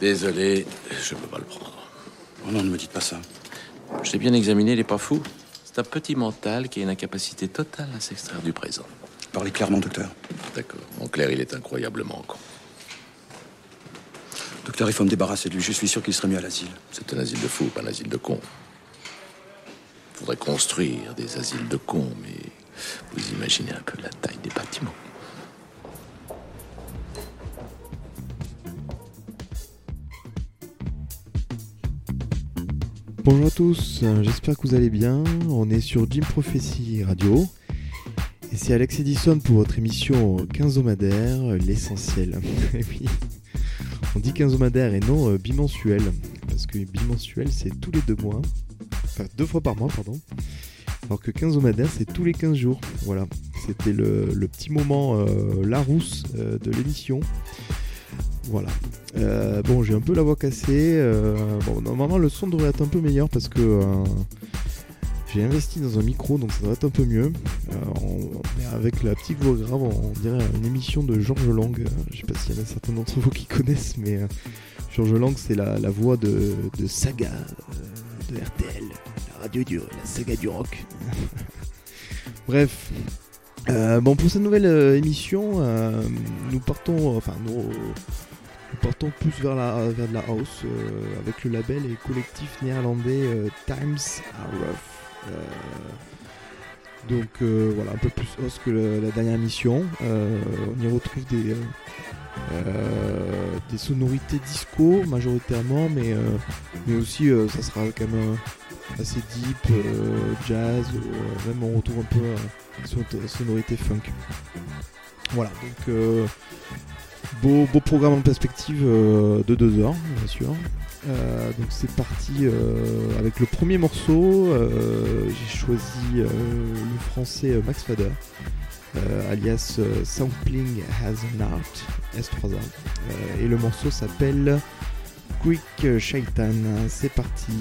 Désolé, je peux pas le prendre. Oh non, ne me dites pas ça. Je l'ai bien examiné, il est pas fou. C'est un petit mental qui a une incapacité totale à s'extraire du présent. Parlez clairement, docteur. D'accord. En clair, il est incroyablement con. Docteur, il faut me débarrasser de lui. Je suis sûr qu'il serait mieux à l'asile. C'est un asile de fous, pas un asile de cons. Faudrait construire des asiles de cons, mais vous imaginez un peu la taille des bâtiments. Bonjour à tous, j'espère que vous allez bien. On est sur Jim Prophecy Radio. C'est Alex Edison pour votre émission quinzomadaire, l'essentiel. Oui, on dit quinzomadaire et non euh, bimensuel. Parce que bimensuel, c'est tous les deux mois. Enfin, deux fois par mois, pardon. Alors que quinzomadaire, c'est tous les 15 jours. Voilà, c'était le, petit moment euh, Larousse euh, de l'émission. Voilà. Euh, bon, j'ai un peu la voix cassée. bon, normalement, le son devrait être un peu meilleur parce que j'ai investi dans un micro, donc ça devrait être un peu mieux. Avec la petite voix grave, on dirait une émission de Georges Lang. Euh, Je sais pas s'il y en a certains d'entre vous qui connaissent, mais euh, Georges Lang, c'est la, la voix de, de Saga euh, de RTL, la radio du, la saga du rock. Bref. Bon, pour cette nouvelle émission, nous partons, enfin, nous, partons plus vers, la, vers de la house avec le label et collectif néerlandais Times Are Rough. Donc euh, voilà, un peu plus house que la dernière émission. Euh, on y retrouve des, euh, des sonorités disco majoritairement, mais, mais aussi ça sera quand même assez deep, jazz, même on retrouve un peu euh, son- sonorité funk. Voilà, donc beau, beau programme en perspective de deux heures, bien sûr. Euh, donc c'est parti euh, avec le premier morceau. euh, J'ai choisi le français Max Fader, alias Sampling Has an Art, S3A. Euh, et le morceau s'appelle Quick Shaitan. C'est parti.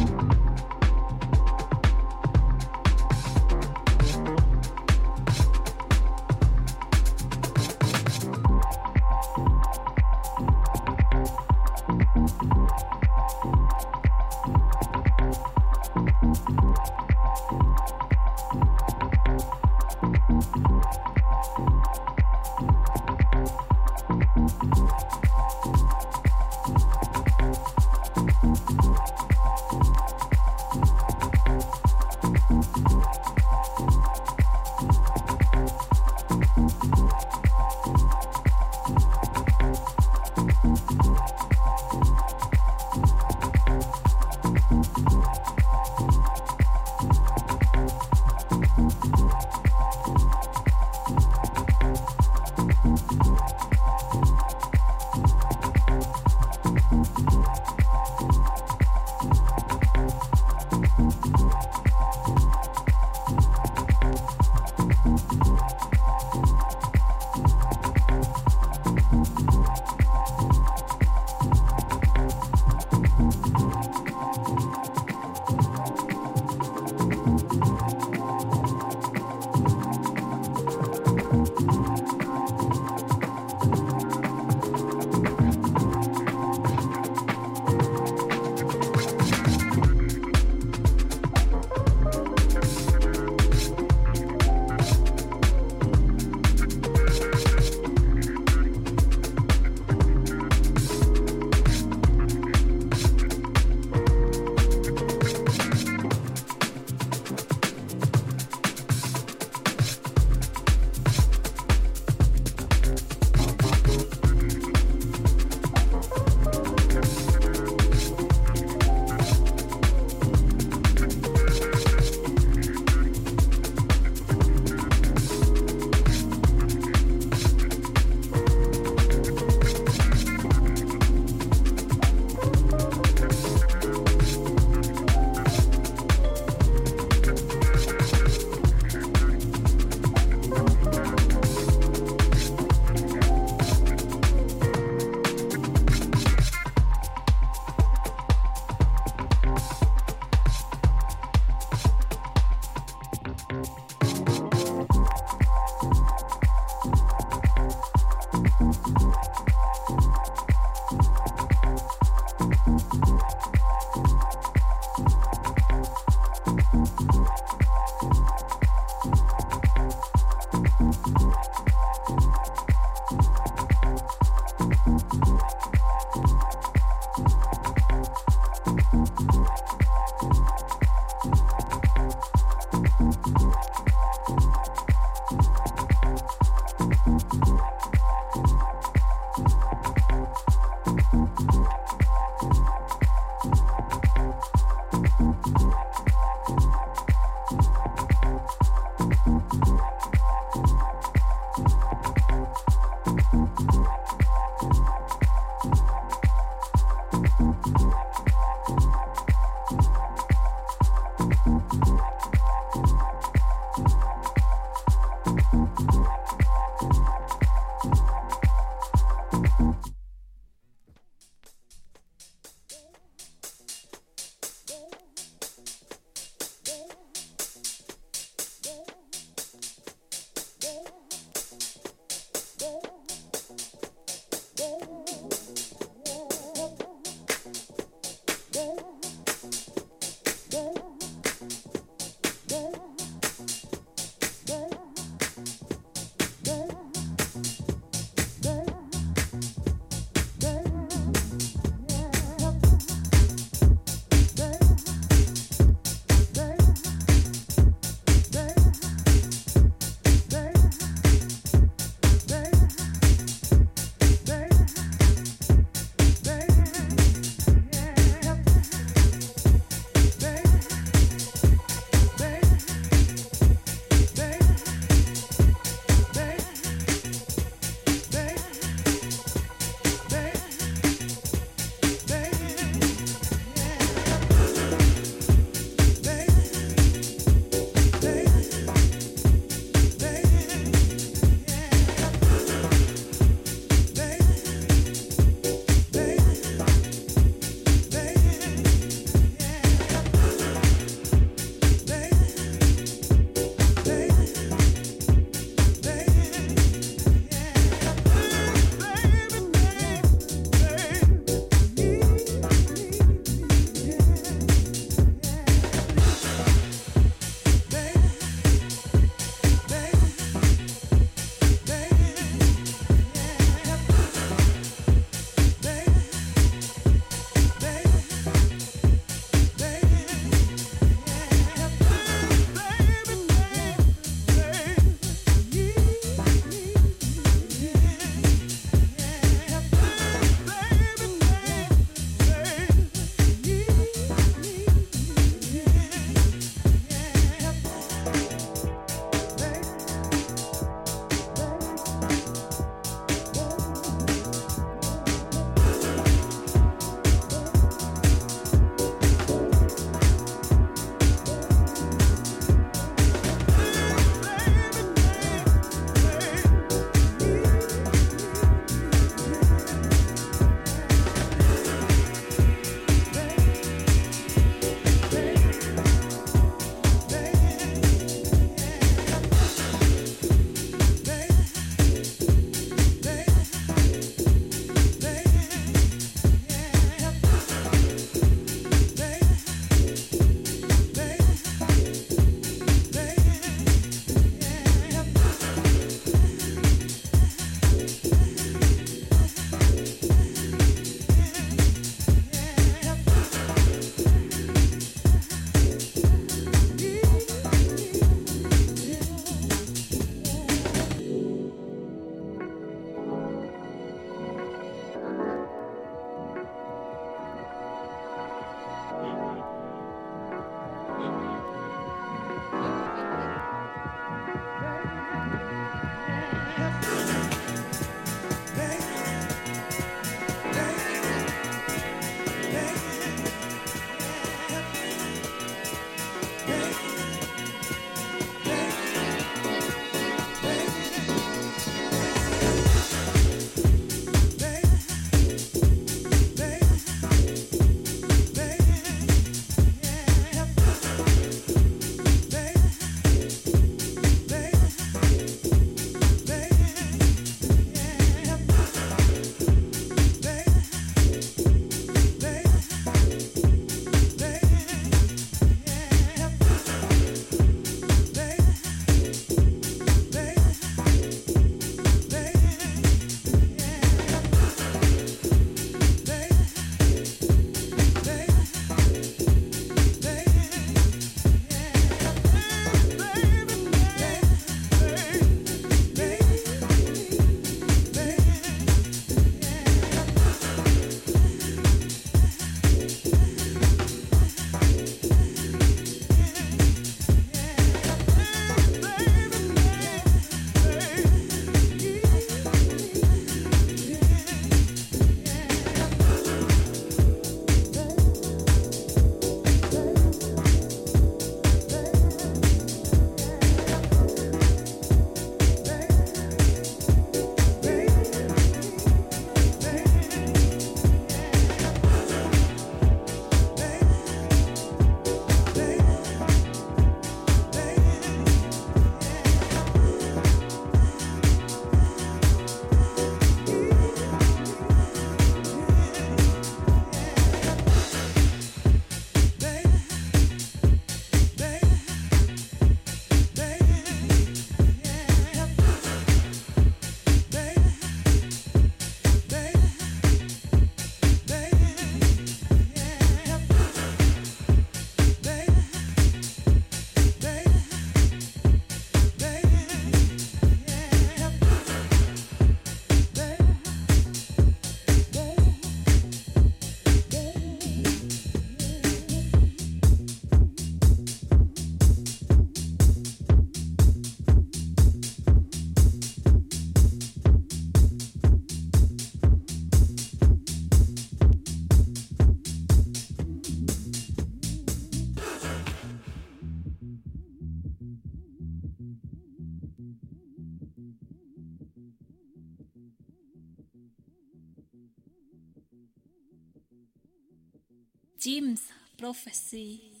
Prophecy.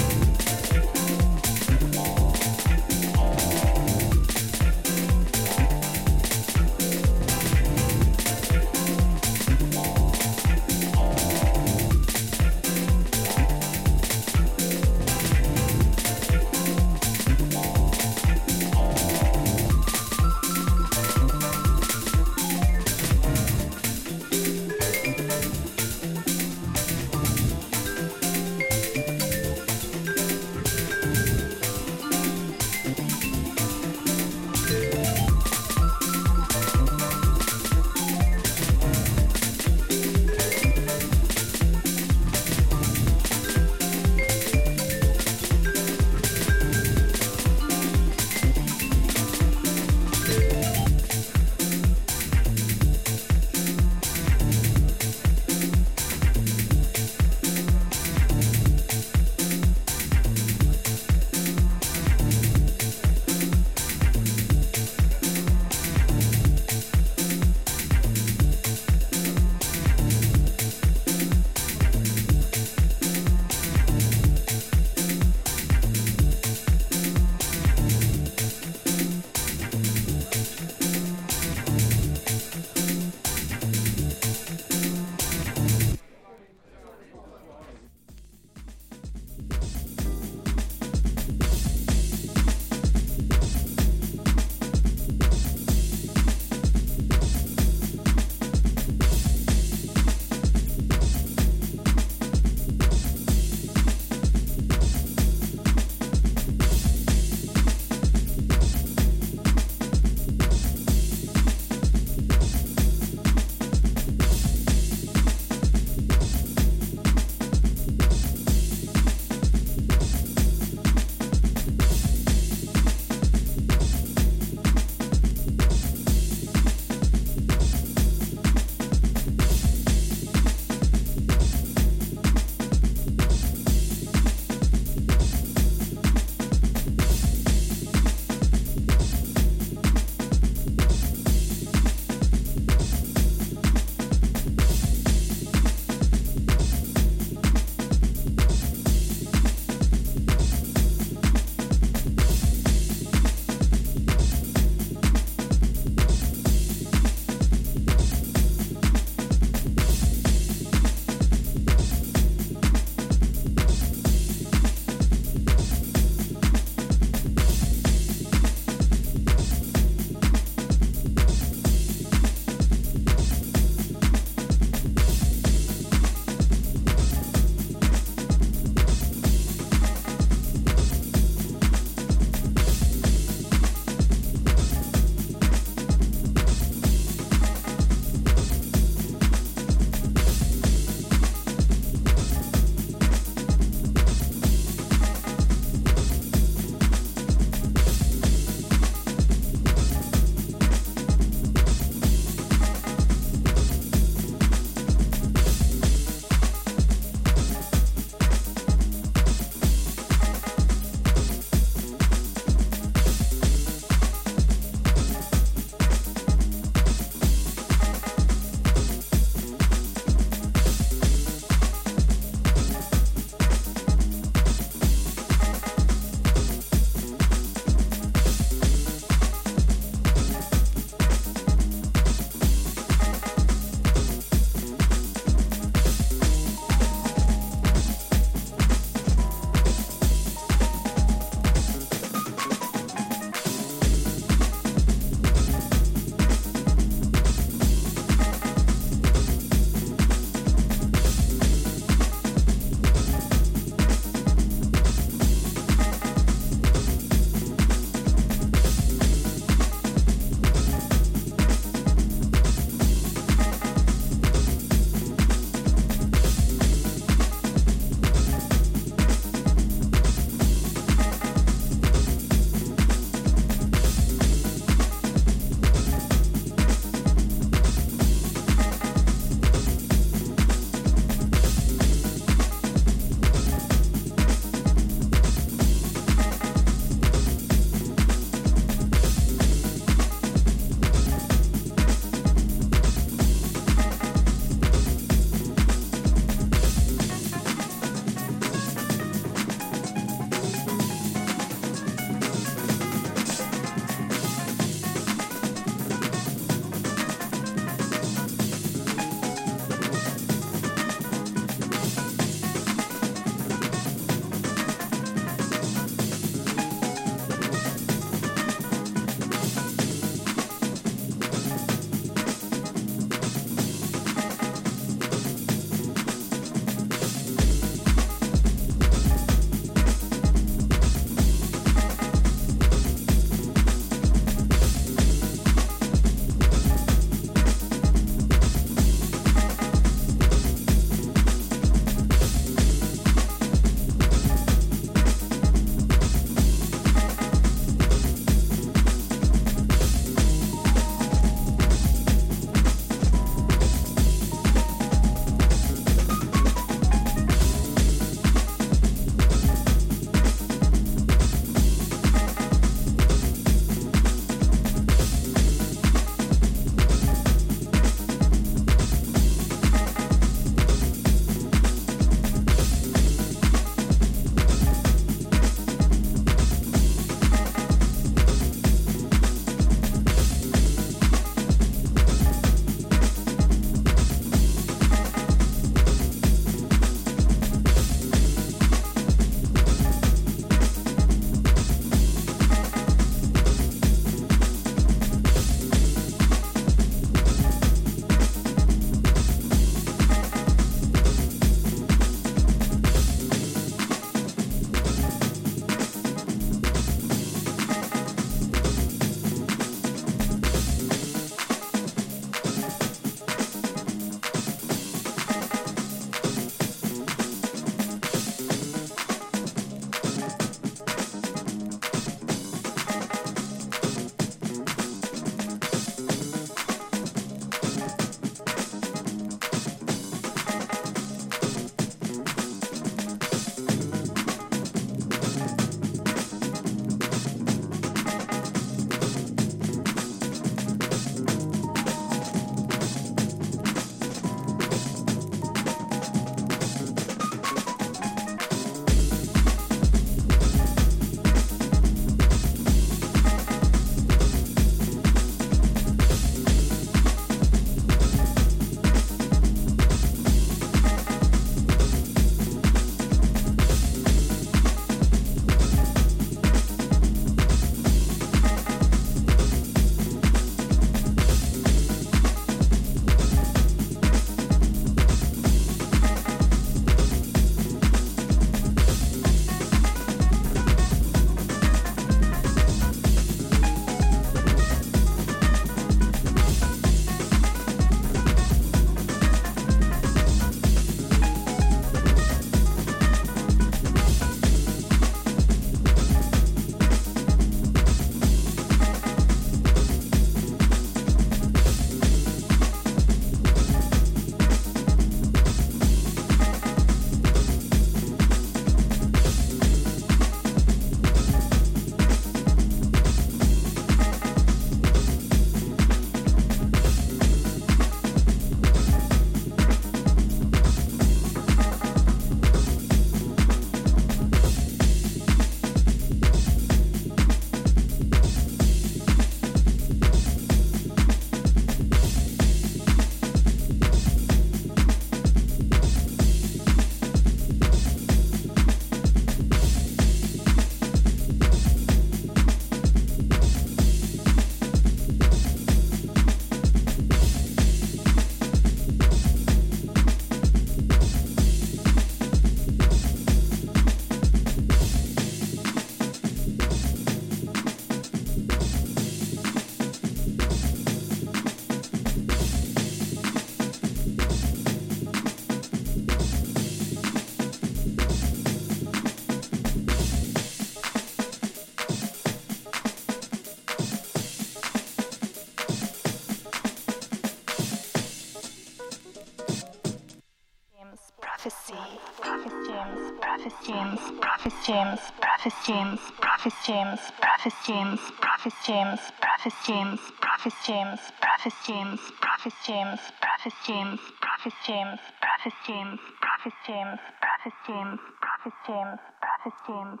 James, Prophet James, Prophet James, Prophet James, Prophet James, Prophet James, Prophet James, Prophet James, Prophet James, Prophet James, Prophet James, Prophet James, Prophet James, Prophet James, Prophet James, Prophet James,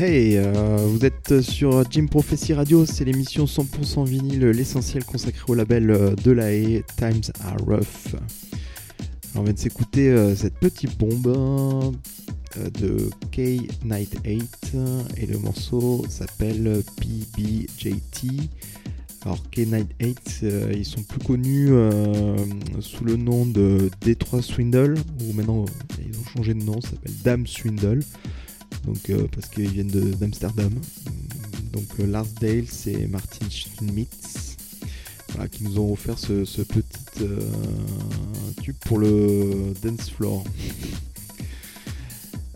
Hey, euh, vous êtes sur Jim Prophecy Radio, c'est l'émission 100% vinyle, l'essentiel consacré au label euh, de la haie, Times Are Rough. On vient de s'écouter euh, cette petite bombe de K Night 8 et le morceau s'appelle PBJT. Alors K Night 8, euh, ils sont plus connus sous le nom de Detroit Swindle, ou maintenant ils ont changé de nom, ça s'appelle Dame Swindle donc euh, parce qu'ils viennent d'Amsterdam. Donc euh, Lars Dale et Martin Schmitz qui nous ont offert ce, petit euh, tube pour le dance floor.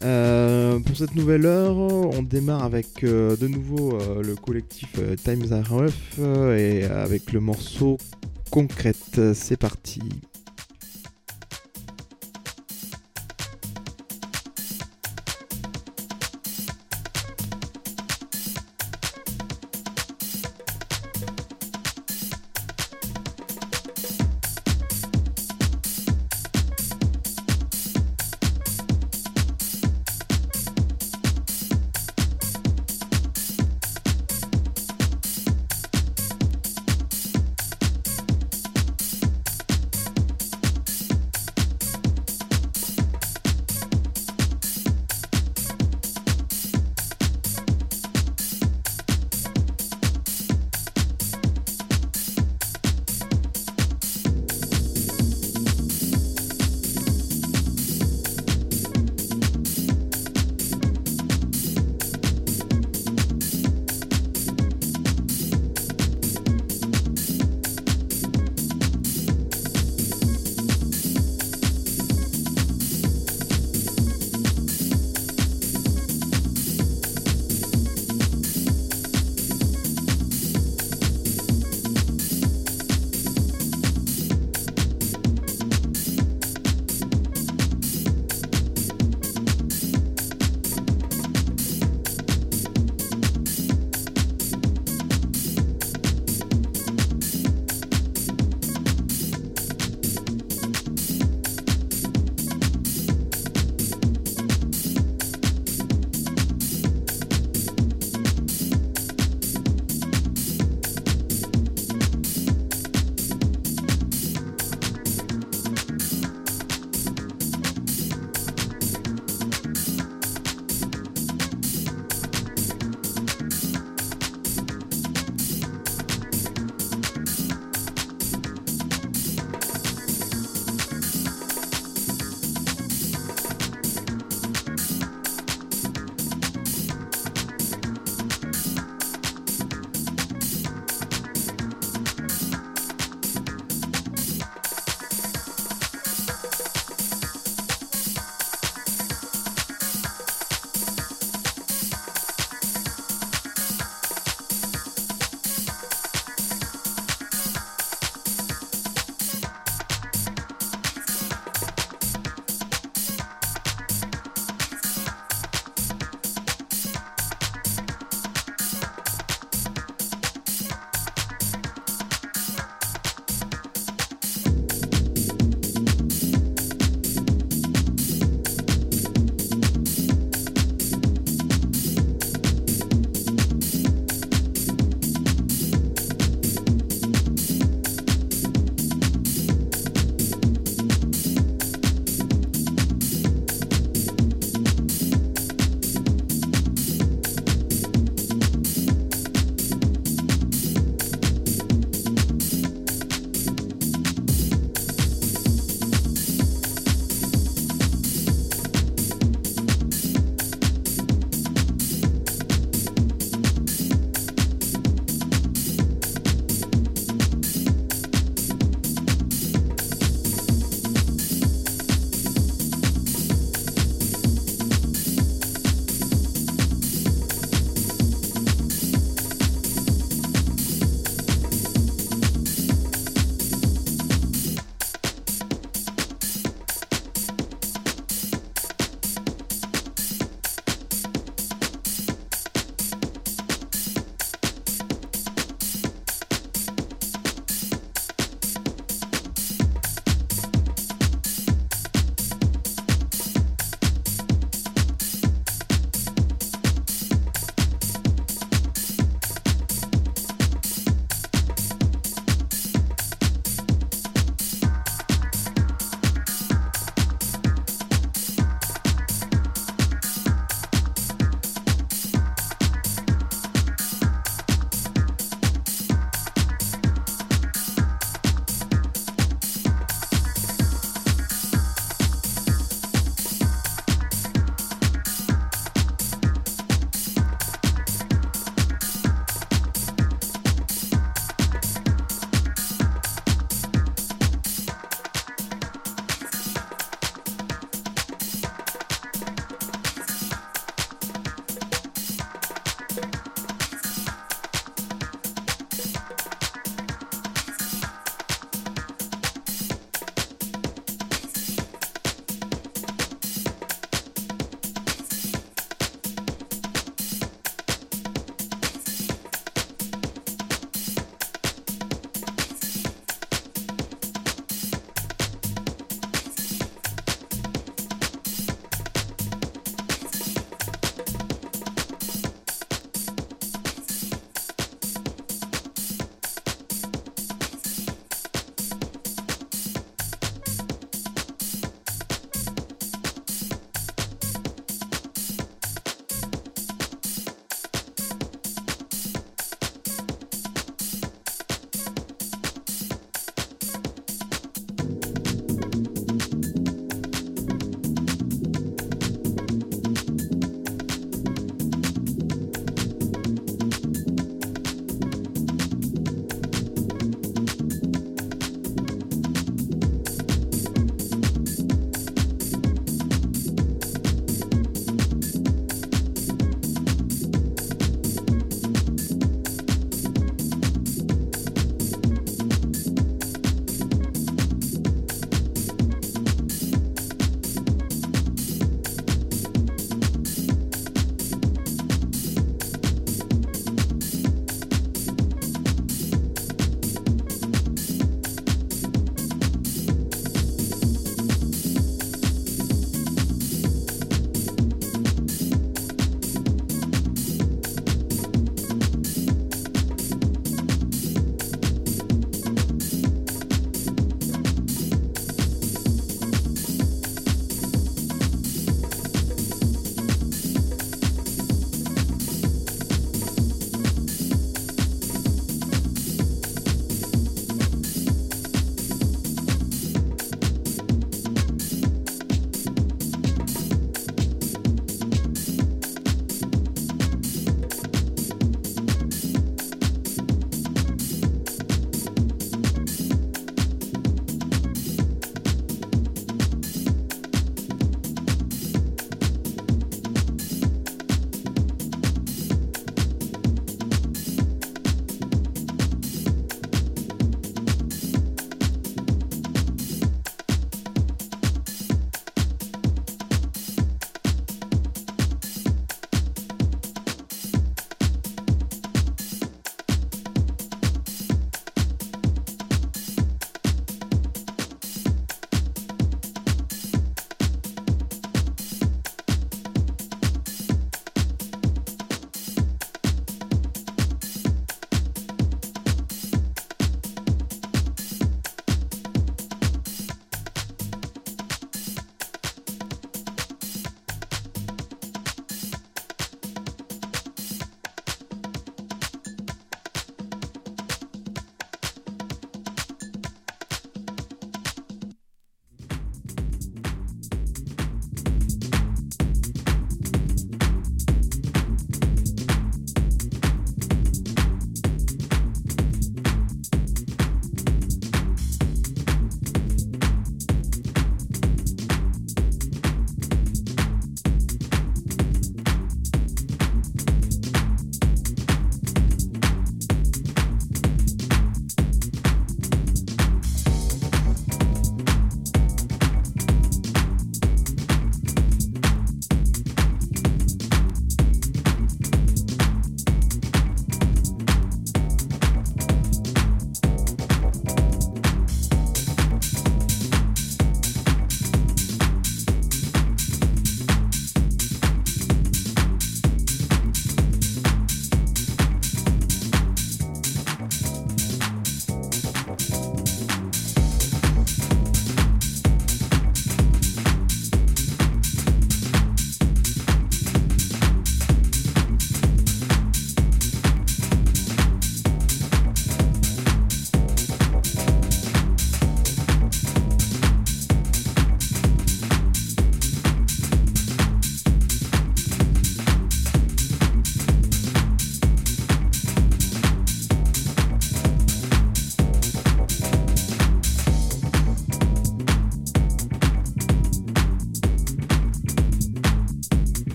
Pour cette nouvelle heure, on démarre avec de nouveau le collectif Times Are Rough et avec le morceau Concrète. C'est parti.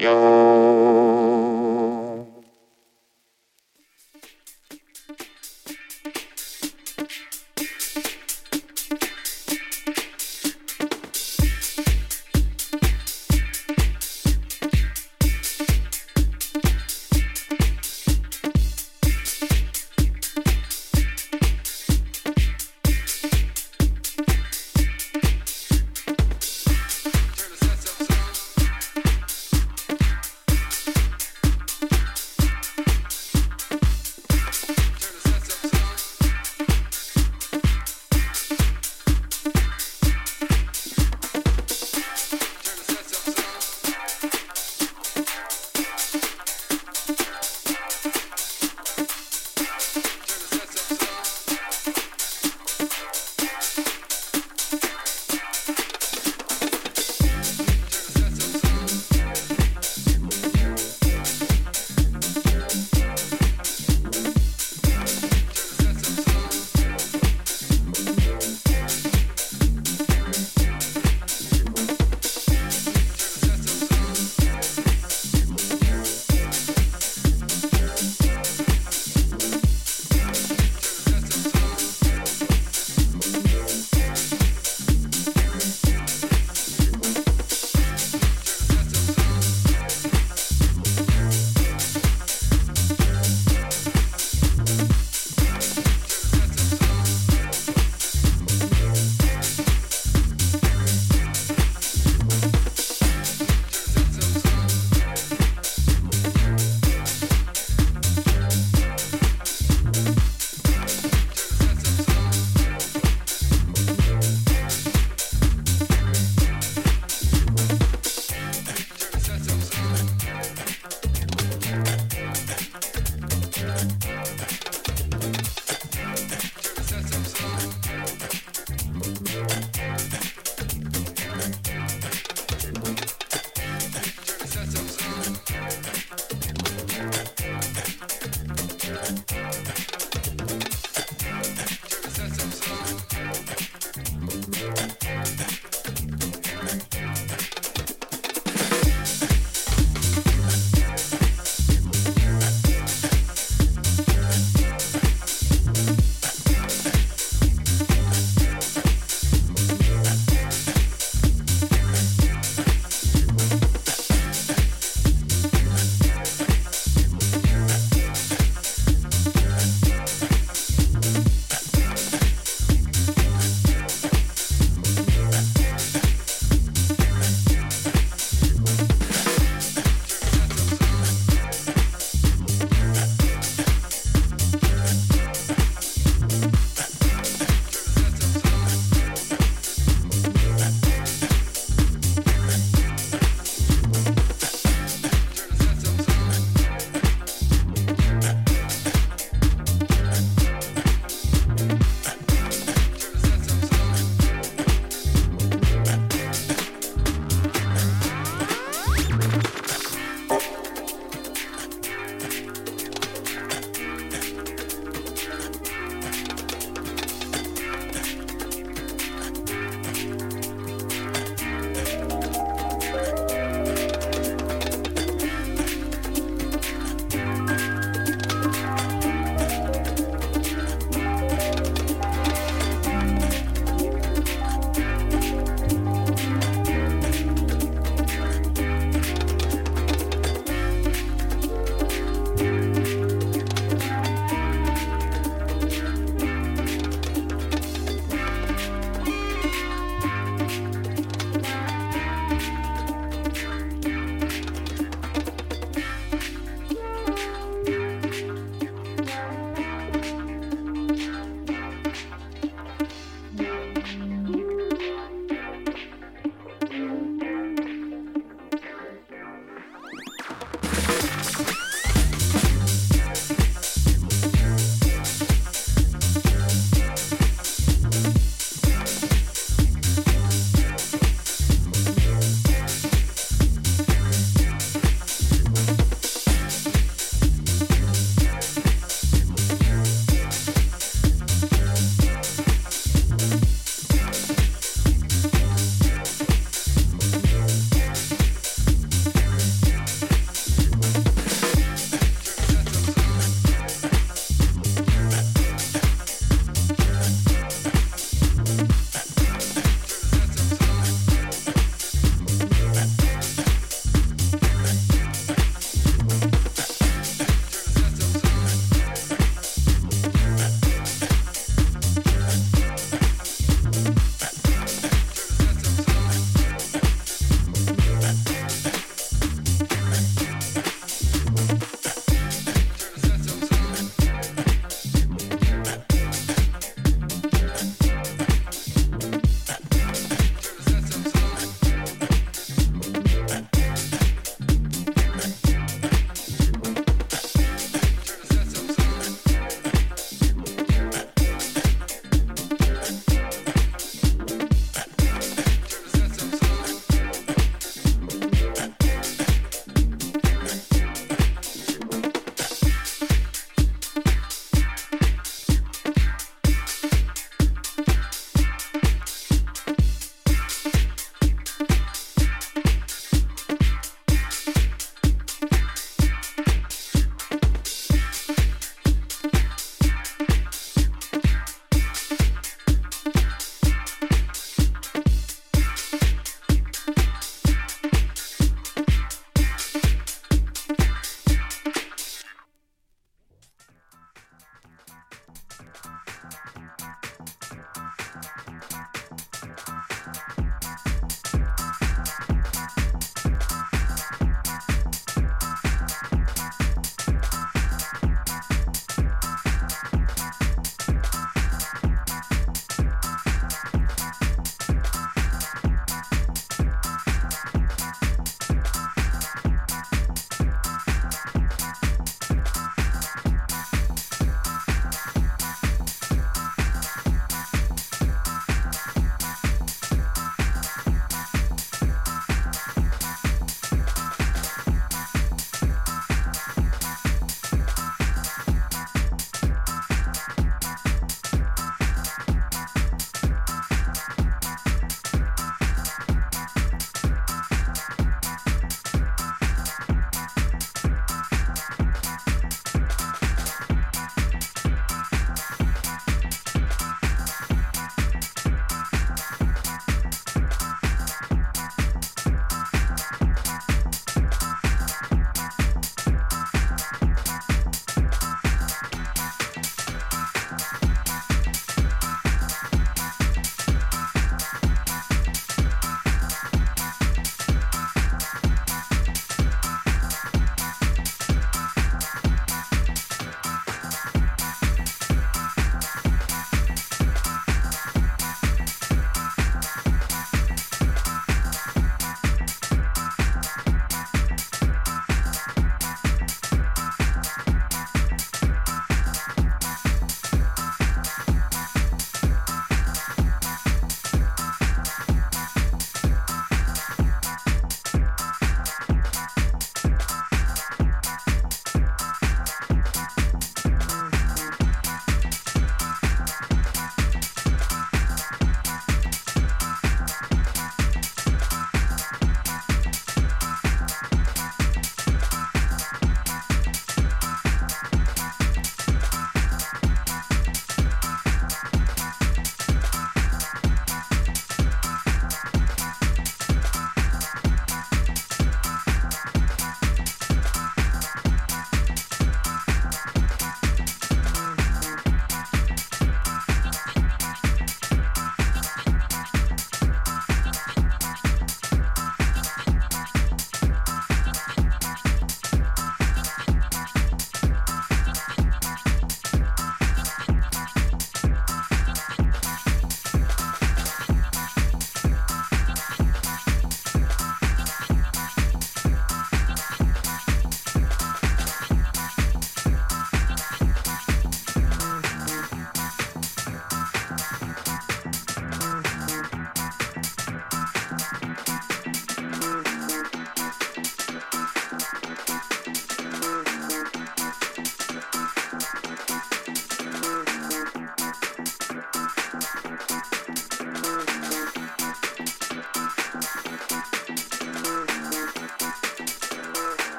Radio.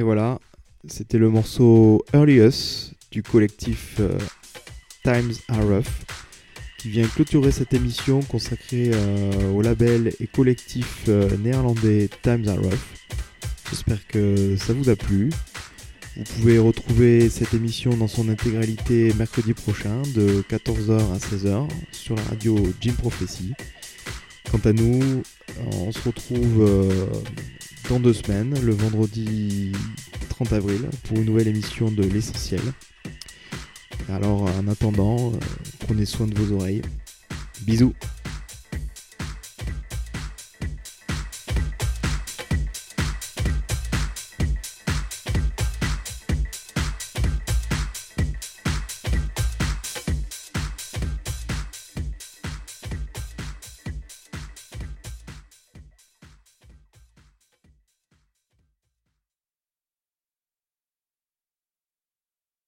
Et voilà, c'était le morceau Early Us du collectif euh, Times Are Rough qui vient clôturer cette émission consacrée euh, au label et collectif euh, néerlandais Times Are Rough. J'espère que ça vous a plu. Vous pouvez retrouver cette émission dans son intégralité mercredi prochain de 14h à 16h sur la radio Jim Prophecy. Quant à nous, on se retrouve dans deux semaines, le vendredi 30 avril, pour une nouvelle émission de L'Essentiel. Alors en attendant, euh, prenez soin de vos oreilles. Bisous